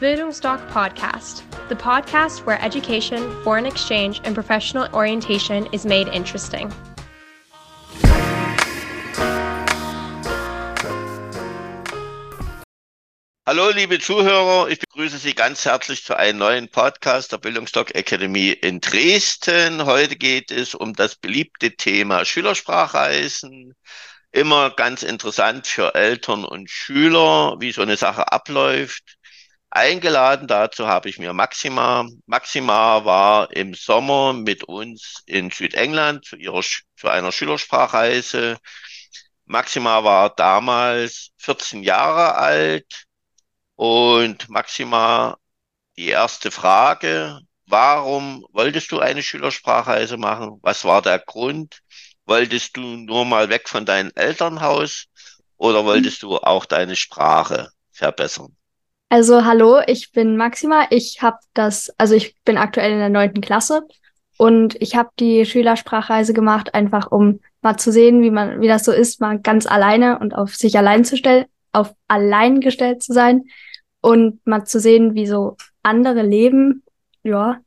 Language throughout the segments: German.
Bildungsdoc Podcast, the podcast where education, foreign exchange, and professional orientation is made interesting. Hallo, liebe Zuhörer, ich begrüße Sie ganz herzlich zu einem neuen Podcast der Bildungsdoc Academy in Dresden. Heute geht es um das beliebte Thema Schülersprachreisen. Immer ganz interessant für Eltern und Schüler, wie so eine Sache abläuft. Eingeladen dazu habe ich mir Maxima. Maxima war im Sommer mit uns in Südengland zu, ihrer, zu einer Schülersprachreise. Maxima war damals 14 Jahre alt und Maxima, die erste Frage, warum wolltest du eine Schülersprachreise machen? Was war der Grund? Wolltest du nur mal weg von deinem Elternhaus oder wolltest du auch deine Sprache verbessern? Also hallo, ich bin Maxima. Ich habe das, also ich bin aktuell in der neunten Klasse und ich habe die Schülersprachreise gemacht, einfach um mal zu sehen, wie man, wie das so ist, mal ganz alleine und auf sich allein zu stellen, auf allein gestellt zu sein und mal zu sehen, wie so andere leben, ja.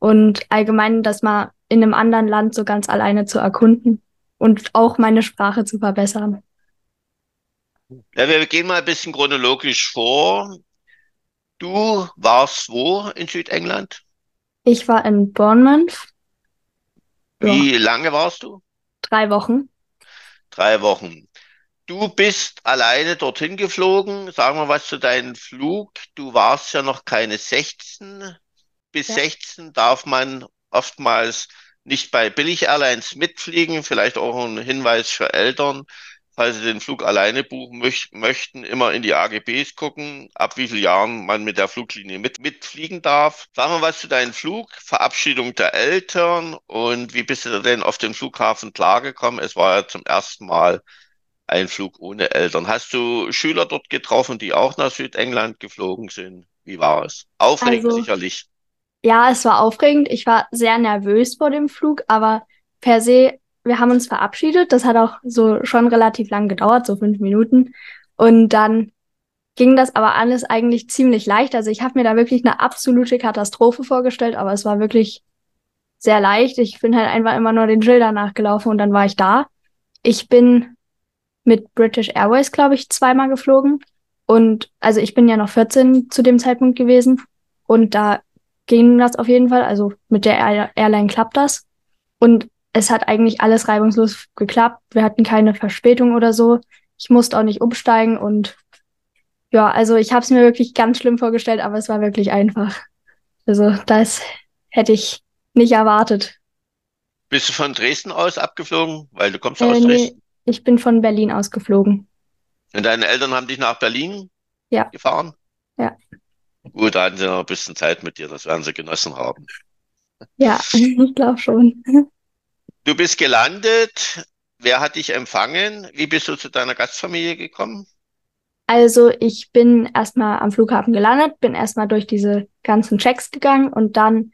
Und allgemein, das mal in einem anderen Land so ganz alleine zu erkunden und auch meine Sprache zu verbessern. Ja, wir gehen mal ein bisschen chronologisch vor. Du warst wo in Südengland? Ich war in Bournemouth. Wie ja. lange warst du? Drei Wochen. Drei Wochen. Du bist alleine dorthin geflogen. Sagen wir was zu deinem Flug. Du warst ja noch keine 16. Bis ja. 16 darf man oftmals nicht bei Billig-Airlines mitfliegen. Vielleicht auch ein Hinweis für Eltern, falls sie den Flug alleine buchen möch möchten, immer in die AGBs gucken, ab wie vielen Jahren man mit der Fluglinie mit mitfliegen darf. Sagen wir was zu deinem Flug, Verabschiedung der Eltern und wie bist du denn auf den Flughafen klargekommen? Es war ja zum ersten Mal ein Flug ohne Eltern. Hast du Schüler dort getroffen, die auch nach Südengland geflogen sind? Wie war es? Aufregend also, sicherlich. Ja, es war aufregend. Ich war sehr nervös vor dem Flug, aber per se, wir haben uns verabschiedet. Das hat auch so schon relativ lang gedauert, so fünf Minuten. Und dann ging das aber alles eigentlich ziemlich leicht. Also ich habe mir da wirklich eine absolute Katastrophe vorgestellt, aber es war wirklich sehr leicht. Ich bin halt einfach immer nur den Schildern nachgelaufen und dann war ich da. Ich bin mit British Airways, glaube ich, zweimal geflogen. Und also ich bin ja noch 14 zu dem Zeitpunkt gewesen. Und da ging das auf jeden Fall. Also mit der Air Airline klappt das. Und es hat eigentlich alles reibungslos geklappt. Wir hatten keine Verspätung oder so. Ich musste auch nicht umsteigen und ja, also ich habe es mir wirklich ganz schlimm vorgestellt, aber es war wirklich einfach. Also das hätte ich nicht erwartet. Bist du von Dresden aus abgeflogen? Weil du kommst äh, aus Dresden. Ich bin von Berlin aus geflogen. Und deine Eltern haben dich nach Berlin ja. gefahren? Ja. Gut, da hatten sie noch ein bisschen Zeit mit dir, das werden sie genossen haben. Ja, ich glaube schon. Du bist gelandet. Wer hat dich empfangen? Wie bist du zu deiner Gastfamilie gekommen? Also ich bin erstmal am Flughafen gelandet, bin erstmal durch diese ganzen Checks gegangen und dann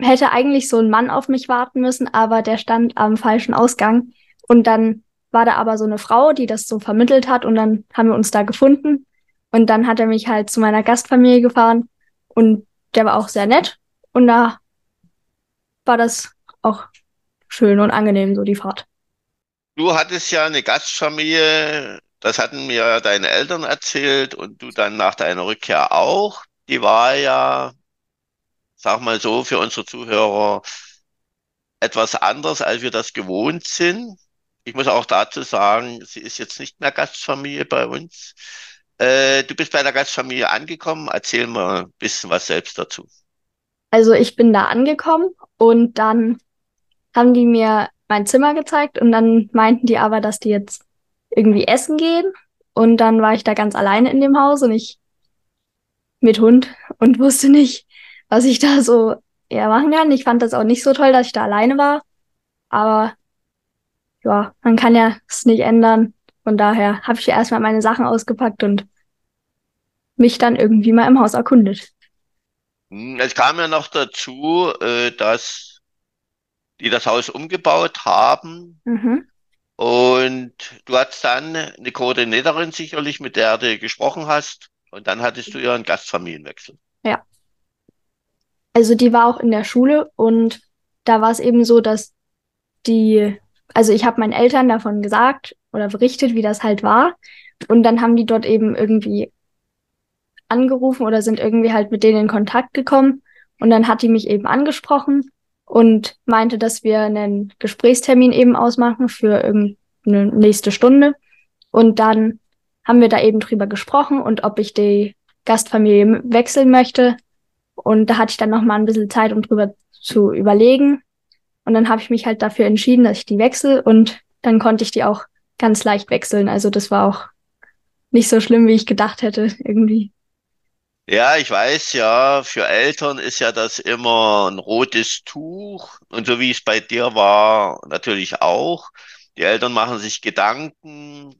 hätte eigentlich so ein Mann auf mich warten müssen, aber der stand am falschen Ausgang. Und dann war da aber so eine Frau, die das so vermittelt hat und dann haben wir uns da gefunden. Und dann hat er mich halt zu meiner Gastfamilie gefahren und der war auch sehr nett. Und da war das auch schön und angenehm, so die Fahrt. Du hattest ja eine Gastfamilie, das hatten mir deine Eltern erzählt und du dann nach deiner Rückkehr auch. Die war ja, sag mal so, für unsere Zuhörer etwas anders, als wir das gewohnt sind. Ich muss auch dazu sagen, sie ist jetzt nicht mehr Gastfamilie bei uns. Äh, du bist bei der Gastfamilie angekommen. Erzähl mal ein bisschen was selbst dazu. Also ich bin da angekommen und dann haben die mir mein Zimmer gezeigt und dann meinten die aber, dass die jetzt irgendwie essen gehen. Und dann war ich da ganz alleine in dem Haus und ich mit Hund und wusste nicht, was ich da so eher machen kann. Ich fand das auch nicht so toll, dass ich da alleine war. Aber ja, man kann ja es nicht ändern. Von daher habe ich erstmal meine Sachen ausgepackt und mich dann irgendwie mal im Haus erkundet. Hm, es kam ja noch dazu, äh, dass die das Haus umgebaut haben. Mhm. Und du hattest dann eine Koordinatorin sicherlich, mit der du gesprochen hast. Und dann hattest du einen Gastfamilienwechsel. Ja. Also die war auch in der Schule und da war es eben so, dass die, also ich habe meinen Eltern davon gesagt oder berichtet, wie das halt war. Und dann haben die dort eben irgendwie angerufen oder sind irgendwie halt mit denen in Kontakt gekommen. Und dann hat die mich eben angesprochen und meinte, dass wir einen Gesprächstermin eben ausmachen für irgendeine nächste Stunde. Und dann haben wir da eben drüber gesprochen und ob ich die Gastfamilie wechseln möchte. Und da hatte ich dann noch mal ein bisschen Zeit, um drüber zu überlegen. Und dann habe ich mich halt dafür entschieden, dass ich die wechsle und dann konnte ich die auch ganz leicht wechseln. Also das war auch nicht so schlimm, wie ich gedacht hätte, irgendwie. Ja, ich weiß ja, für Eltern ist ja das immer ein rotes Tuch und so wie es bei dir war, natürlich auch. Die Eltern machen sich Gedanken,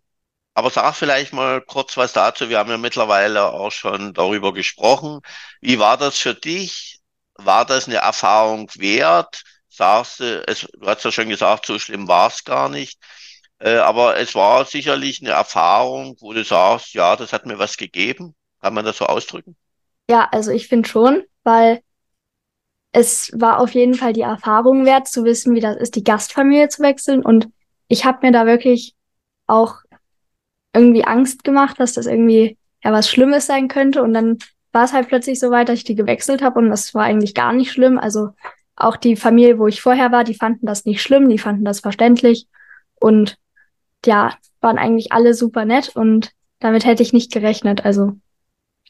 aber sag vielleicht mal kurz was dazu. Wir haben ja mittlerweile auch schon darüber gesprochen. Wie war das für dich? War das eine Erfahrung wert? Sagst du, es, du hast ja schon gesagt, so schlimm war es gar nicht. Äh, aber es war sicherlich eine Erfahrung, wo du sagst, ja, das hat mir was gegeben. Kann man das so ausdrücken? Ja, also ich finde schon, weil es war auf jeden Fall die Erfahrung wert, zu wissen, wie das ist, die Gastfamilie zu wechseln. Und ich habe mir da wirklich auch irgendwie Angst gemacht, dass das irgendwie ja was Schlimmes sein könnte. Und dann war es halt plötzlich so weit, dass ich die gewechselt habe und das war eigentlich gar nicht schlimm. Also auch die Familie, wo ich vorher war, die fanden das nicht schlimm, die fanden das verständlich und ja, waren eigentlich alle super nett und damit hätte ich nicht gerechnet. Also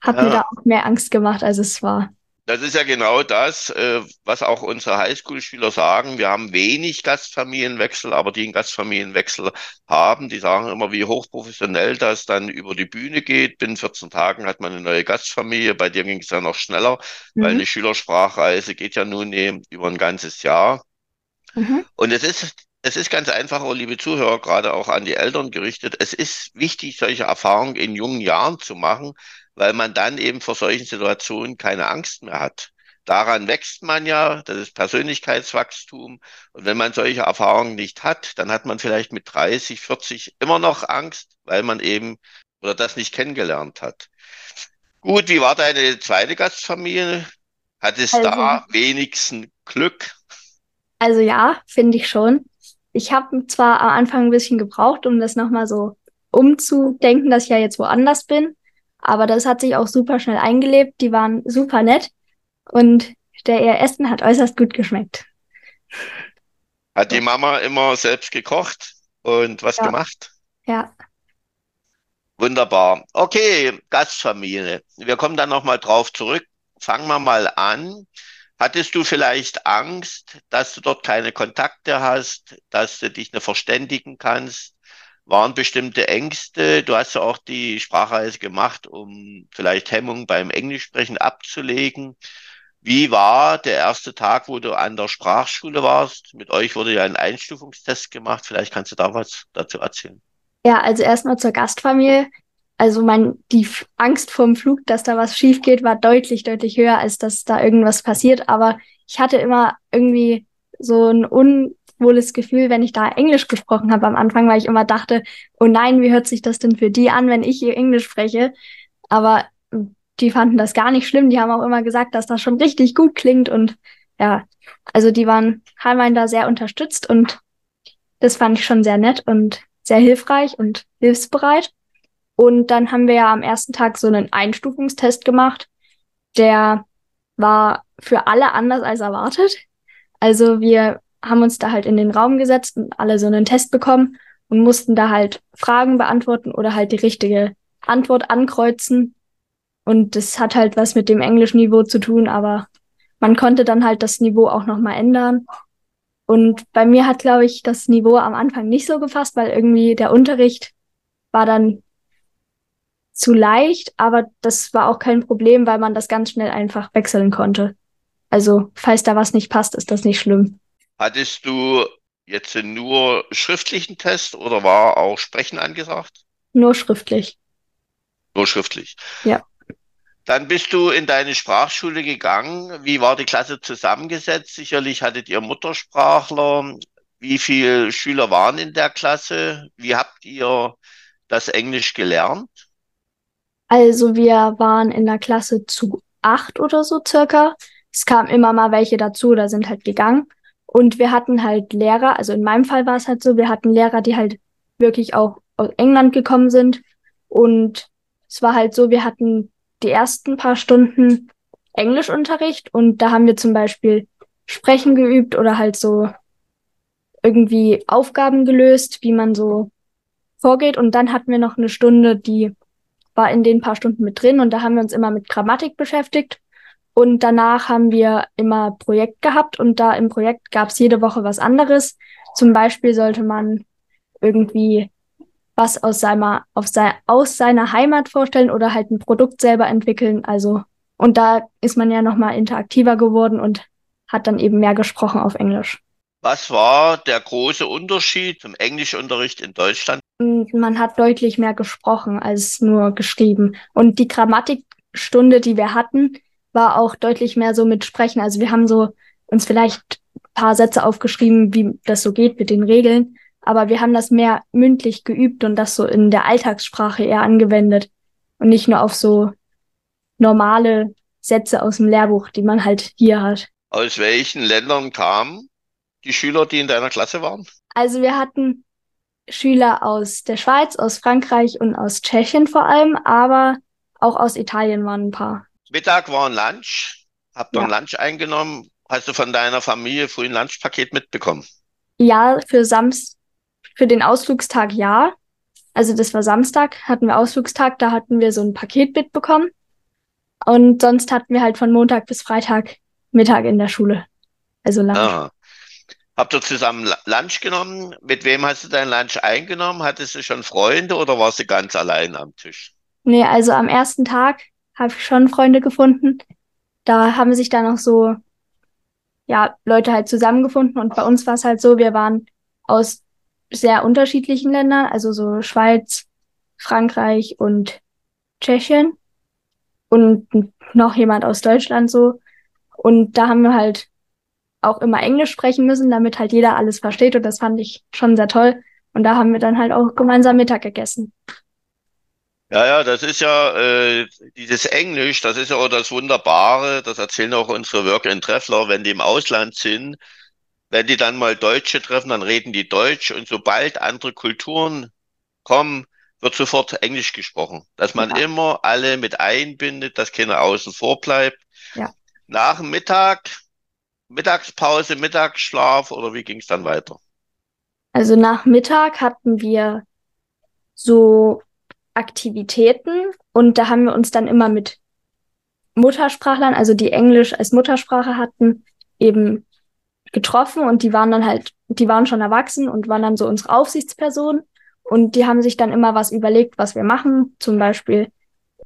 hat ja. mir da auch mehr Angst gemacht, als es war. Das ist ja genau das, äh, was auch unsere Highschool-Schüler sagen. Wir haben wenig Gastfamilienwechsel, aber die einen Gastfamilienwechsel haben, die sagen immer, wie hochprofessionell das dann über die Bühne geht. Binnen 14 Tagen hat man eine neue Gastfamilie. Bei dir ging es ja noch schneller, mhm. weil eine Schülersprachreise geht ja nun über ein ganzes Jahr. Mhm. Und es ist es ist ganz einfach, oh, liebe Zuhörer, gerade auch an die Eltern gerichtet. Es ist wichtig, solche Erfahrungen in jungen Jahren zu machen, weil man dann eben vor solchen Situationen keine Angst mehr hat. Daran wächst man ja, das ist Persönlichkeitswachstum. Und wenn man solche Erfahrungen nicht hat, dann hat man vielleicht mit 30, 40 immer noch Angst, weil man eben oder das nicht kennengelernt hat. Gut, wie war deine zweite Gastfamilie? Hattest also, da wenigstens Glück? Also ja, finde ich schon. Ich habe zwar am Anfang ein bisschen gebraucht, um das nochmal so umzudenken, dass ich ja jetzt woanders bin. Aber das hat sich auch super schnell eingelebt. Die waren super nett und der ihr Essen hat äußerst gut geschmeckt. Hat die Mama immer selbst gekocht und was ja. gemacht? Ja. Wunderbar. Okay, Gastfamilie. Wir kommen dann nochmal drauf zurück. Fangen wir mal an. Hattest du vielleicht Angst, dass du dort keine Kontakte hast, dass du dich nicht verständigen kannst? Waren bestimmte Ängste. Du hast ja auch die Sprachreise gemacht, um vielleicht Hemmungen beim Englischsprechen abzulegen. Wie war der erste Tag, wo du an der Sprachschule warst? Mit euch wurde ja ein Einstufungstest gemacht. Vielleicht kannst du da was dazu erzählen. Ja, also erstmal zur Gastfamilie. Also mein, die Angst vor dem Flug, dass da was schief geht, war deutlich, deutlich höher, als dass da irgendwas passiert. Aber ich hatte immer irgendwie so ein un wohles Gefühl, wenn ich da Englisch gesprochen habe am Anfang, weil ich immer dachte, oh nein, wie hört sich das denn für die an, wenn ich hier Englisch spreche? Aber die fanden das gar nicht schlimm. Die haben auch immer gesagt, dass das schon richtig gut klingt und ja, also die waren, haben da sehr unterstützt und das fand ich schon sehr nett und sehr hilfreich und hilfsbereit. Und dann haben wir ja am ersten Tag so einen Einstufungstest gemacht. Der war für alle anders als erwartet. Also wir haben uns da halt in den Raum gesetzt und alle so einen Test bekommen und mussten da halt Fragen beantworten oder halt die richtige Antwort ankreuzen. Und das hat halt was mit dem Englischniveau zu tun, aber man konnte dann halt das Niveau auch nochmal ändern. Und bei mir hat, glaube ich, das Niveau am Anfang nicht so gefasst, weil irgendwie der Unterricht war dann zu leicht, aber das war auch kein Problem, weil man das ganz schnell einfach wechseln konnte. Also, falls da was nicht passt, ist das nicht schlimm. Hattest du jetzt nur schriftlichen Test oder war auch Sprechen angesagt? Nur schriftlich. Nur schriftlich. Ja. Dann bist du in deine Sprachschule gegangen. Wie war die Klasse zusammengesetzt? Sicherlich hattet ihr Muttersprachler. Wie viele Schüler waren in der Klasse? Wie habt ihr das Englisch gelernt? Also wir waren in der Klasse zu acht oder so circa. Es kamen immer mal welche dazu oder sind halt gegangen. Und wir hatten halt Lehrer, also in meinem Fall war es halt so, wir hatten Lehrer, die halt wirklich auch aus England gekommen sind. Und es war halt so, wir hatten die ersten paar Stunden Englischunterricht und da haben wir zum Beispiel Sprechen geübt oder halt so irgendwie Aufgaben gelöst, wie man so vorgeht. Und dann hatten wir noch eine Stunde, die war in den paar Stunden mit drin und da haben wir uns immer mit Grammatik beschäftigt. Und danach haben wir immer Projekt gehabt und da im Projekt gab es jede Woche was anderes. Zum Beispiel sollte man irgendwie was aus seiner, sei, aus seiner Heimat vorstellen oder halt ein Produkt selber entwickeln. Also, und da ist man ja nochmal interaktiver geworden und hat dann eben mehr gesprochen auf Englisch. Was war der große Unterschied zum Englischunterricht in Deutschland? Man hat deutlich mehr gesprochen als nur geschrieben. Und die Grammatikstunde, die wir hatten, war auch deutlich mehr so mit Sprechen. Also wir haben so uns vielleicht ein paar Sätze aufgeschrieben, wie das so geht mit den Regeln. Aber wir haben das mehr mündlich geübt und das so in der Alltagssprache eher angewendet und nicht nur auf so normale Sätze aus dem Lehrbuch, die man halt hier hat. Aus welchen Ländern kamen die Schüler, die in deiner Klasse waren? Also wir hatten Schüler aus der Schweiz, aus Frankreich und aus Tschechien vor allem, aber auch aus Italien waren ein paar. Mittag war ein Lunch. Habt ihr ja. ein Lunch eingenommen? Hast du von deiner Familie früh ein Lunchpaket mitbekommen? Ja, für Samst, für den Ausflugstag ja. Also das war Samstag, hatten wir Ausflugstag, da hatten wir so ein Paket mitbekommen. Und sonst hatten wir halt von Montag bis Freitag Mittag in der Schule. Also Lunch. Aha. Habt ihr zusammen Lunch genommen? Mit wem hast du dein Lunch eingenommen? Hattest du schon Freunde oder warst du ganz allein am Tisch? Nee, also am ersten Tag habe ich schon Freunde gefunden. Da haben sich dann auch so, ja, Leute halt zusammengefunden. Und bei uns war es halt so, wir waren aus sehr unterschiedlichen Ländern, also so Schweiz, Frankreich und Tschechien und noch jemand aus Deutschland so. Und da haben wir halt auch immer Englisch sprechen müssen, damit halt jeder alles versteht. Und das fand ich schon sehr toll. Und da haben wir dann halt auch gemeinsam Mittag gegessen. Ja, ja, das ist ja äh, dieses Englisch, das ist ja auch das Wunderbare, das erzählen auch unsere Work and Treffler, wenn die im Ausland sind, wenn die dann mal Deutsche treffen, dann reden die Deutsch und sobald andere Kulturen kommen, wird sofort Englisch gesprochen. Dass man ja. immer alle mit einbindet, dass keiner außen vor bleibt. Ja. Nach dem Mittag, Mittagspause, Mittagsschlaf oder wie ging es dann weiter? Also nach Mittag hatten wir so Aktivitäten. Und da haben wir uns dann immer mit Muttersprachlern, also die Englisch als Muttersprache hatten, eben getroffen. Und die waren dann halt, die waren schon erwachsen und waren dann so unsere Aufsichtspersonen. Und die haben sich dann immer was überlegt, was wir machen. Zum Beispiel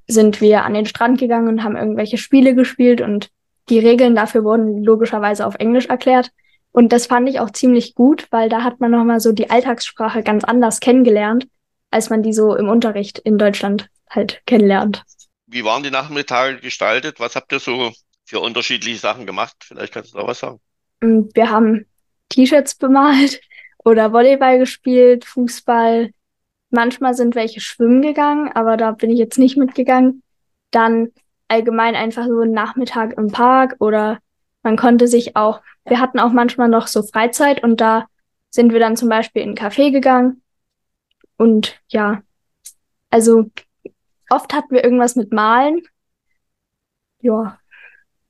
sind wir an den Strand gegangen und haben irgendwelche Spiele gespielt. Und die Regeln dafür wurden logischerweise auf Englisch erklärt. Und das fand ich auch ziemlich gut, weil da hat man nochmal so die Alltagssprache ganz anders kennengelernt als man die so im Unterricht in Deutschland halt kennenlernt. Wie waren die Nachmittage gestaltet? Was habt ihr so für unterschiedliche Sachen gemacht? Vielleicht kannst du da was sagen. Mm, wir haben T-Shirts bemalt oder Volleyball gespielt, Fußball. Manchmal sind welche schwimmen gegangen, aber da bin ich jetzt nicht mitgegangen. Dann allgemein einfach so einen Nachmittag im Park oder man konnte sich auch, wir hatten auch manchmal noch so Freizeit und da sind wir dann zum Beispiel in ein Café gegangen und ja, also oft hatten wir irgendwas mit Malen. Ja.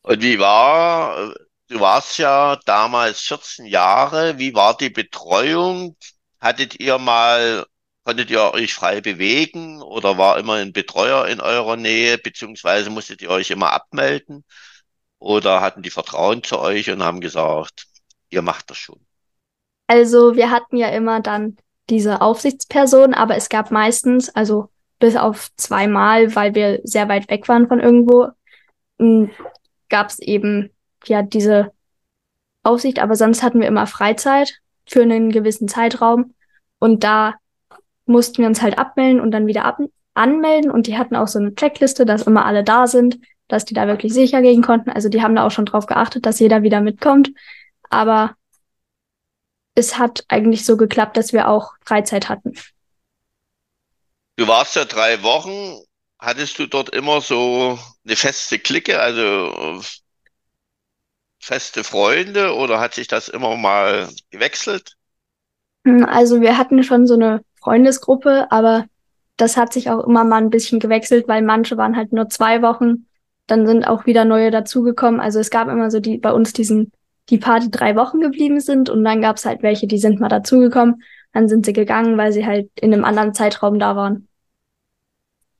Und wie war, du warst ja damals 14 Jahre, wie war die Betreuung? Hattet ihr mal, konntet ihr euch frei bewegen oder war immer ein Betreuer in eurer Nähe, beziehungsweise musstet ihr euch immer abmelden? Oder hatten die Vertrauen zu euch und haben gesagt, ihr macht das schon? Also wir hatten ja immer dann diese Aufsichtsperson, aber es gab meistens, also bis auf zweimal, weil wir sehr weit weg waren von irgendwo, gab es eben ja diese Aufsicht, aber sonst hatten wir immer Freizeit für einen gewissen Zeitraum und da mussten wir uns halt abmelden und dann wieder ab anmelden und die hatten auch so eine Checkliste, dass immer alle da sind, dass die da wirklich sicher gehen konnten. Also die haben da auch schon drauf geachtet, dass jeder wieder mitkommt. Aber es hat eigentlich so geklappt, dass wir auch Freizeit hatten. Du warst ja drei Wochen. hattest du dort immer so eine feste Clique, also feste Freunde oder hat sich das immer mal gewechselt? Hm, also wir hatten schon so eine Freundesgruppe, aber das hat sich auch immer mal ein bisschen gewechselt, weil manche waren halt nur zwei Wochen, dann sind auch wieder neue dazugekommen. Also es gab immer so die bei uns diesen die Party drei Wochen geblieben sind und dann gab es halt welche, die sind mal dazugekommen, dann sind sie gegangen, weil sie halt in einem anderen Zeitraum da waren.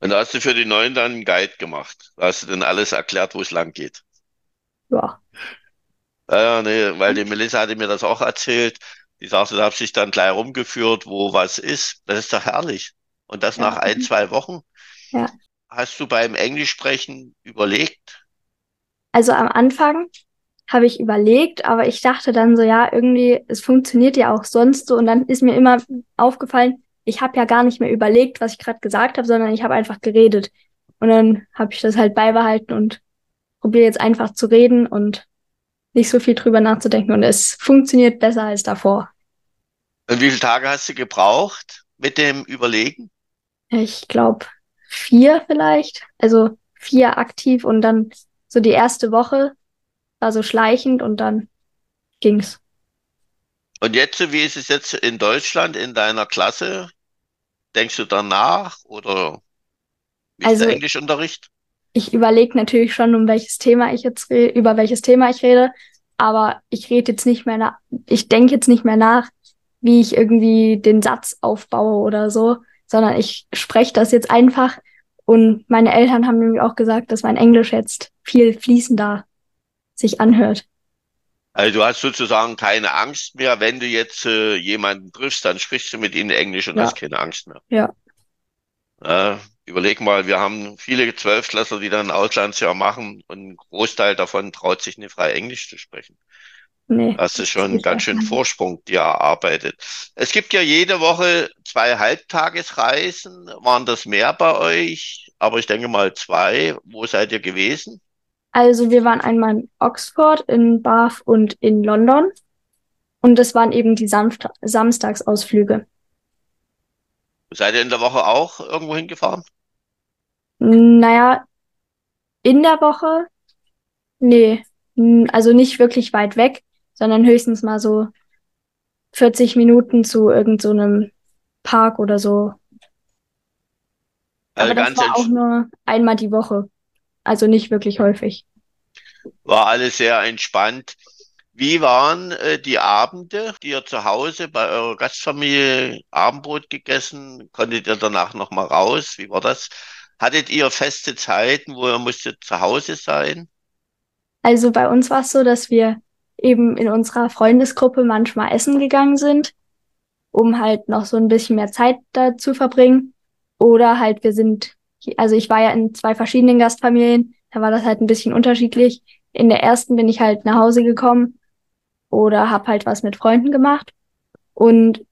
Und da hast du für die Neuen dann einen Guide gemacht. Da hast du dann alles erklärt, wo es lang geht. Ja. Ja, nee, weil die Melissa hatte mir das auch erzählt. Die sagte, da habe ich dann gleich rumgeführt, wo was ist. Das ist doch herrlich. Und das Ja. nach ein, zwei Wochen. Ja. Hast du beim Englischsprechen überlegt? Also am Anfang habe ich überlegt, aber ich dachte dann so, ja, irgendwie, es funktioniert ja auch sonst so. Und dann ist mir immer aufgefallen, ich habe ja gar nicht mehr überlegt, was ich gerade gesagt habe, sondern ich habe einfach geredet. Und dann habe ich das halt beibehalten und probiere jetzt einfach zu reden und nicht so viel drüber nachzudenken. Und es funktioniert besser als davor. Und wie viele Tage hast du gebraucht mit dem Überlegen? Ich glaube vier vielleicht. Also vier aktiv und dann so die erste Woche war so schleichend und dann ging's. Und jetzt, wie ist es jetzt in Deutschland in deiner Klasse? Denkst du danach oder wie ist Also- der Englischunterricht? Ich überlege natürlich schon, um welches Thema ich jetzt re über welches Thema ich rede, aber ich rede jetzt nicht mehr nach, ich denke jetzt nicht mehr nach, wie ich irgendwie den Satz aufbaue oder so, sondern ich spreche das jetzt einfach. Und meine Eltern haben nämlich auch gesagt, dass mein Englisch jetzt viel fließender sich anhört. Also du hast sozusagen keine Angst mehr, wenn du jetzt äh, jemanden triffst, dann sprichst du mit ihnen Englisch und Ja. hast keine Angst mehr. Ja. Äh, überleg mal, wir haben viele Zwölftklässler, die dann ein Auslandsjahr machen und ein Großteil davon traut sich nicht frei Englisch zu sprechen. Nee. Hast du schon ganz schön. Vorsprung dir erarbeitet. Es gibt ja jede Woche zwei Halbtagesreisen. Waren das mehr bei euch? Aber ich denke mal zwei. Wo seid ihr gewesen? Also wir waren einmal in Oxford, in Bath und in London. Und das waren eben die Samst Samstagsausflüge. Seid ihr in der Woche auch irgendwo hingefahren? Naja, in der Woche, nee, also nicht wirklich weit weg, sondern höchstens mal so 40 Minuten zu irgend so einem Park oder so. Also Aber das war auch nur einmal die Woche. Also nicht wirklich häufig. war alles sehr entspannt. Wie waren äh, die Abende, die ihr zu Hause bei eurer Gastfamilie Abendbrot gegessen? Konntet ihr danach noch mal raus? Wie war das? Hattet ihr feste Zeiten, wo ihr musstet zu Hause sein? Also bei uns war es so, dass wir eben in unserer Freundesgruppe manchmal essen gegangen sind, um halt noch so ein bisschen mehr Zeit da zu verbringen. Oder halt wir sind, also ich war ja in zwei verschiedenen Gastfamilien, da war das halt ein bisschen unterschiedlich. In der ersten bin ich halt nach Hause gekommen oder hab halt was mit Freunden gemacht und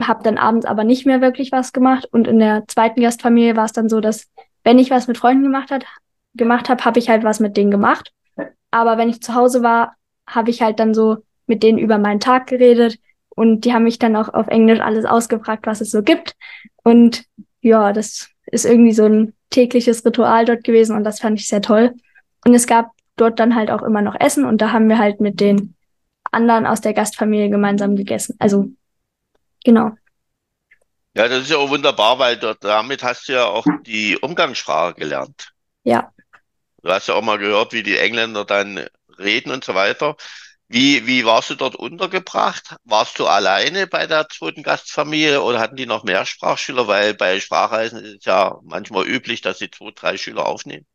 hab dann abends aber nicht mehr wirklich was gemacht. Und in der zweiten Gastfamilie war es dann so, dass wenn ich was mit Freunden gemacht hat, gemacht habe, habe ich halt was mit denen gemacht. Aber wenn ich zu Hause war, habe ich halt dann so mit denen über meinen Tag geredet und die haben mich dann auch auf Englisch alles ausgefragt, was es so gibt. Und ja, das ist irgendwie so ein tägliches Ritual dort gewesen und das fand ich sehr toll. Und es gab dort dann halt auch immer noch Essen und da haben wir halt mit den anderen aus der Gastfamilie gemeinsam gegessen. Also, genau. Ja, das ist ja auch wunderbar, weil dort, damit hast du ja auch die Umgangssprache gelernt. Ja. Du hast ja auch mal gehört, wie die Engländer dann reden und so weiter. Wie, wie warst du dort untergebracht? Warst du alleine bei der zweiten Gastfamilie oder hatten die noch mehr Sprachschüler? Weil bei Sprachreisen ist es ja manchmal üblich, dass sie zwei, drei Schüler aufnehmen.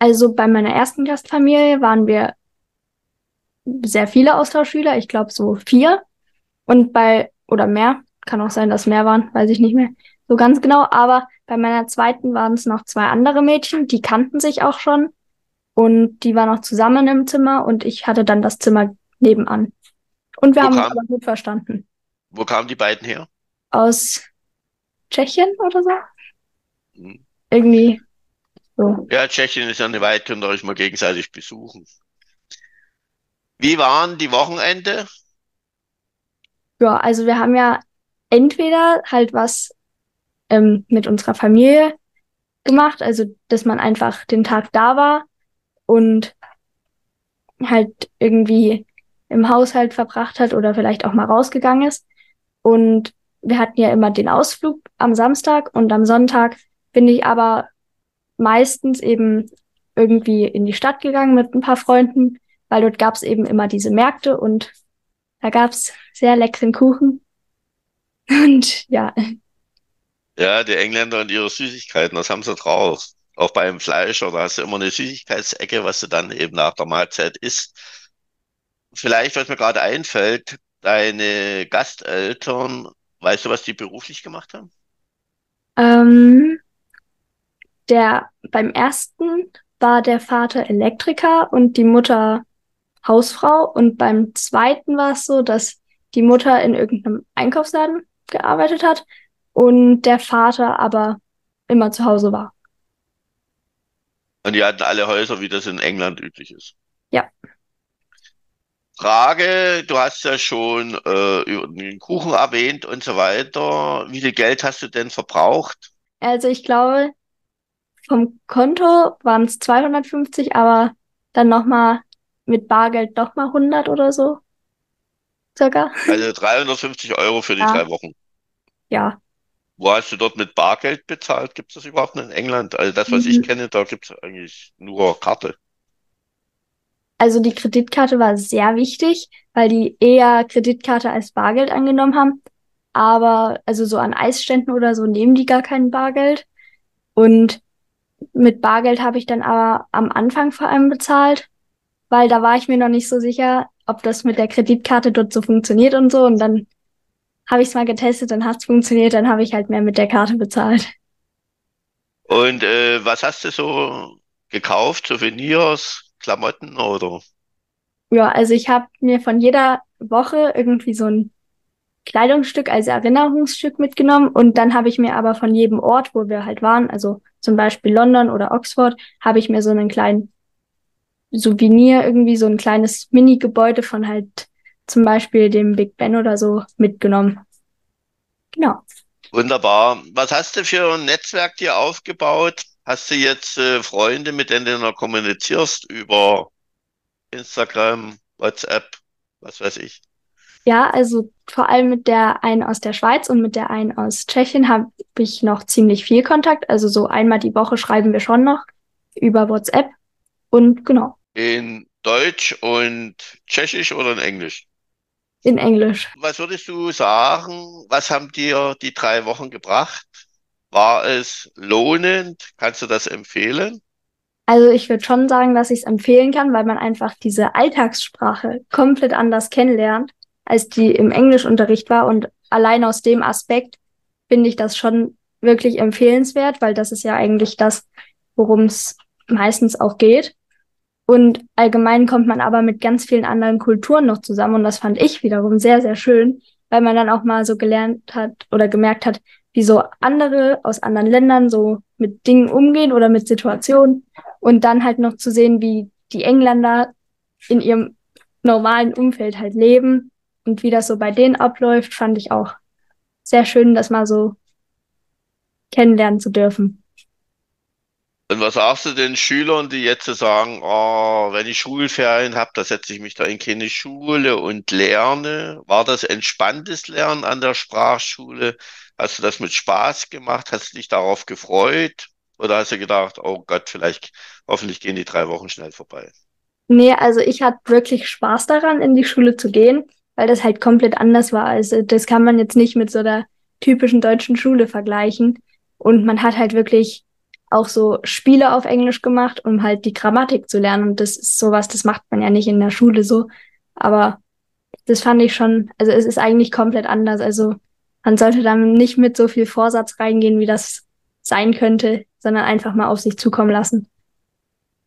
Also bei meiner ersten Gastfamilie waren wir sehr viele Austauschschüler, ich glaube so vier. Und bei, oder mehr, kann auch sein, dass mehr waren, weiß ich nicht mehr so ganz genau. Aber bei meiner zweiten waren es noch zwei andere Mädchen, die kannten sich auch schon. Und die waren auch zusammen im Zimmer und ich hatte dann das Zimmer nebenan. Und wir Wo haben uns kam- aber gut verstanden. Wo kamen die beiden her? Aus Tschechien oder so? Hm. Irgendwie so. Ja, Tschechien ist ja eine Weite und da ist man gegenseitig besuchen. Wie waren die Wochenende? Ja, also wir haben ja entweder halt was ähm, mit unserer Familie gemacht, also dass man einfach den Tag da war und halt irgendwie im Haushalt verbracht hat oder vielleicht auch mal rausgegangen ist. Und wir hatten ja immer den Ausflug am Samstag und am Sonntag bin ich aber meistens eben irgendwie in die Stadt gegangen mit ein paar Freunden, weil dort gab es eben immer diese Märkte und da gab es sehr leckeren Kuchen. Und ja. Ja, die Engländer und ihre Süßigkeiten, das haben sie drauf. Auch beim Fleisch, oder hast du immer eine Süßigkeitsecke, was du dann eben nach der Mahlzeit isst. Vielleicht, was mir gerade einfällt, deine Gasteltern, weißt du, was die beruflich gemacht haben? Ähm, der, beim ersten war der Vater Elektriker und die Mutter Hausfrau. Und beim zweiten war es so, dass die Mutter in irgendeinem Einkaufsladen gearbeitet hat und der Vater aber immer zu Hause war. Und die hatten alle Häuser, wie das in England üblich ist. Ja. Frage, du hast ja schon äh, den Kuchen erwähnt und so weiter. Wie viel Geld hast du denn verbraucht? Also ich glaube, vom Konto waren es 250, aber dann nochmal mit Bargeld nochmal 100 oder so. Circa. Also 350 Euro für die ja. drei Wochen. Ja. Wo hast du dort mit Bargeld bezahlt? Gibt es das überhaupt in England? Also das, was mhm. ich kenne, da gibt es eigentlich nur Karte. Also die Kreditkarte war sehr wichtig, weil die eher Kreditkarte als Bargeld angenommen haben. Aber also so an Eisständen oder so nehmen die gar kein Bargeld. Und mit Bargeld habe ich dann aber am Anfang vor allem bezahlt, weil da war ich mir noch nicht so sicher, ob das mit der Kreditkarte dort so funktioniert und so. Und dann habe ich es mal getestet, dann hat es funktioniert, dann habe ich halt mehr mit der Karte bezahlt. Und äh, was hast du so gekauft? Souvenirs, Klamotten oder? Ja, also ich habe mir von jeder Woche irgendwie so ein Kleidungsstück als Erinnerungsstück mitgenommen und dann habe ich mir aber von jedem Ort, wo wir halt waren, also zum Beispiel London oder Oxford, habe ich mir so einen kleinen Souvenir, irgendwie so ein kleines Mini-Gebäude von halt zum Beispiel dem Big Ben oder so mitgenommen. Genau. Wunderbar. Was hast du für ein Netzwerk dir aufgebaut? Hast du jetzt äh, Freunde, mit denen du noch kommunizierst über Instagram, WhatsApp, was weiß ich? Ja, also vor allem mit der einen aus der Schweiz und mit der einen aus Tschechien habe ich noch ziemlich viel Kontakt. Also so einmal die Woche schreiben wir schon noch über WhatsApp. Und genau. In Deutsch und Tschechisch oder in Englisch? In Englisch. Was würdest du sagen? Was haben dir die drei Wochen gebracht? War es lohnend? Kannst du das empfehlen? Also ich würde schon sagen, dass ich es empfehlen kann, weil man einfach diese Alltagssprache komplett anders kennenlernt als die im Englischunterricht war. Und allein aus dem Aspekt finde ich das schon wirklich empfehlenswert, weil das ist ja eigentlich das, worum es meistens auch geht. Und allgemein kommt man aber mit ganz vielen anderen Kulturen noch zusammen. Und das fand ich wiederum sehr, sehr schön, weil man dann auch mal so gelernt hat oder gemerkt hat, wie so andere aus anderen Ländern so mit Dingen umgehen oder mit Situationen. Und dann halt noch zu sehen, wie die Engländer in ihrem normalen Umfeld halt leben und wie das so bei denen abläuft, fand ich auch sehr schön, das mal so kennenlernen zu dürfen. Und was sagst du den Schülern, die jetzt sagen, oh, wenn ich Schulferien habe, da setze ich mich da in keine Schule und lerne? War das entspanntes Lernen an der Sprachschule? Hast du das mit Spaß gemacht? Hast du dich darauf gefreut? Oder hast du gedacht, oh Gott, vielleicht, hoffentlich gehen die drei Wochen schnell vorbei? Nee, also ich hatte wirklich Spaß daran, in die Schule zu gehen weil das halt komplett anders war. Also das kann man jetzt nicht mit so der typischen deutschen Schule vergleichen. Und man hat halt wirklich auch so Spiele auf Englisch gemacht, um halt die Grammatik zu lernen. Und das ist sowas, das macht man ja nicht in der Schule so. Aber das fand ich schon, also es ist eigentlich komplett anders. Also man sollte dann nicht mit so viel Vorsatz reingehen, wie das sein könnte, sondern einfach mal auf sich zukommen lassen.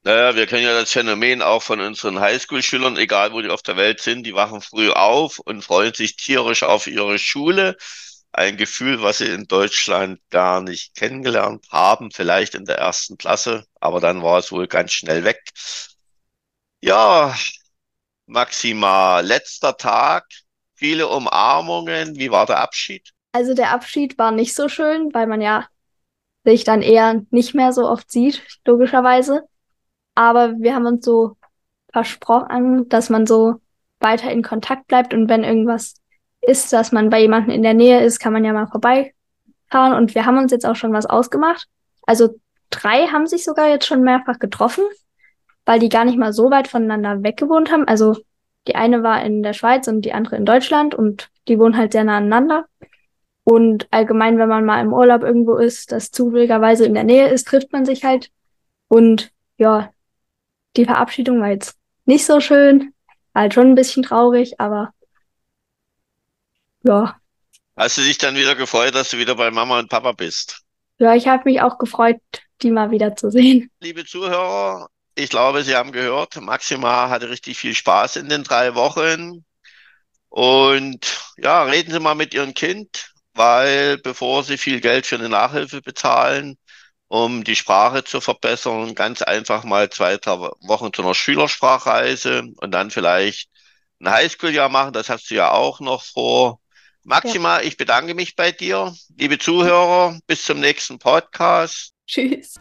Naja, wir kennen ja das Phänomen auch von unseren Highschool-Schülern, egal wo die auf der Welt sind, die wachen früh auf und freuen sich tierisch auf ihre Schule. Ein Gefühl, was sie in Deutschland gar nicht kennengelernt haben, vielleicht in der ersten Klasse, aber dann war es wohl ganz schnell weg. Ja, Maxima, letzter Tag, viele Umarmungen. Wie war der Abschied? Also der Abschied war nicht so schön, weil man ja sich dann eher nicht mehr so oft sieht, logischerweise. Aber wir haben uns so versprochen, dass man so weiter in Kontakt bleibt und wenn irgendwas ist, dass man bei jemandem in der Nähe ist, kann man ja mal vorbeifahren und wir haben uns jetzt auch schon was ausgemacht. Also drei haben sich sogar jetzt schon mehrfach getroffen, weil die gar nicht mal so weit voneinander weggewohnt haben. Also die eine war in der Schweiz und die andere in Deutschland und die wohnen halt sehr nah aneinander. Und allgemein, wenn man mal im Urlaub irgendwo ist, das zufälligerweise in der Nähe ist, trifft man sich halt. Und ja, die Verabschiedung war jetzt nicht so schön, halt schon ein bisschen traurig, aber ja. Hast du dich dann wieder gefreut, dass du wieder bei Mama und Papa bist? Ja, ich habe mich auch gefreut, die mal wieder zu sehen. Liebe Zuhörer, ich glaube, Sie haben gehört, Maxima hatte richtig viel Spaß in den drei Wochen. Und ja, reden Sie mal mit Ihrem Kind, weil bevor Sie viel Geld für eine Nachhilfe bezahlen, um die Sprache zu verbessern, ganz einfach mal zwei, drei Wochen zu einer Schülersprachreise und dann vielleicht ein Highschool-Jahr machen. Das hast du ja auch noch vor. Maxima, ja. ich bedanke mich bei dir. Liebe Zuhörer, bis zum nächsten Podcast. Tschüss.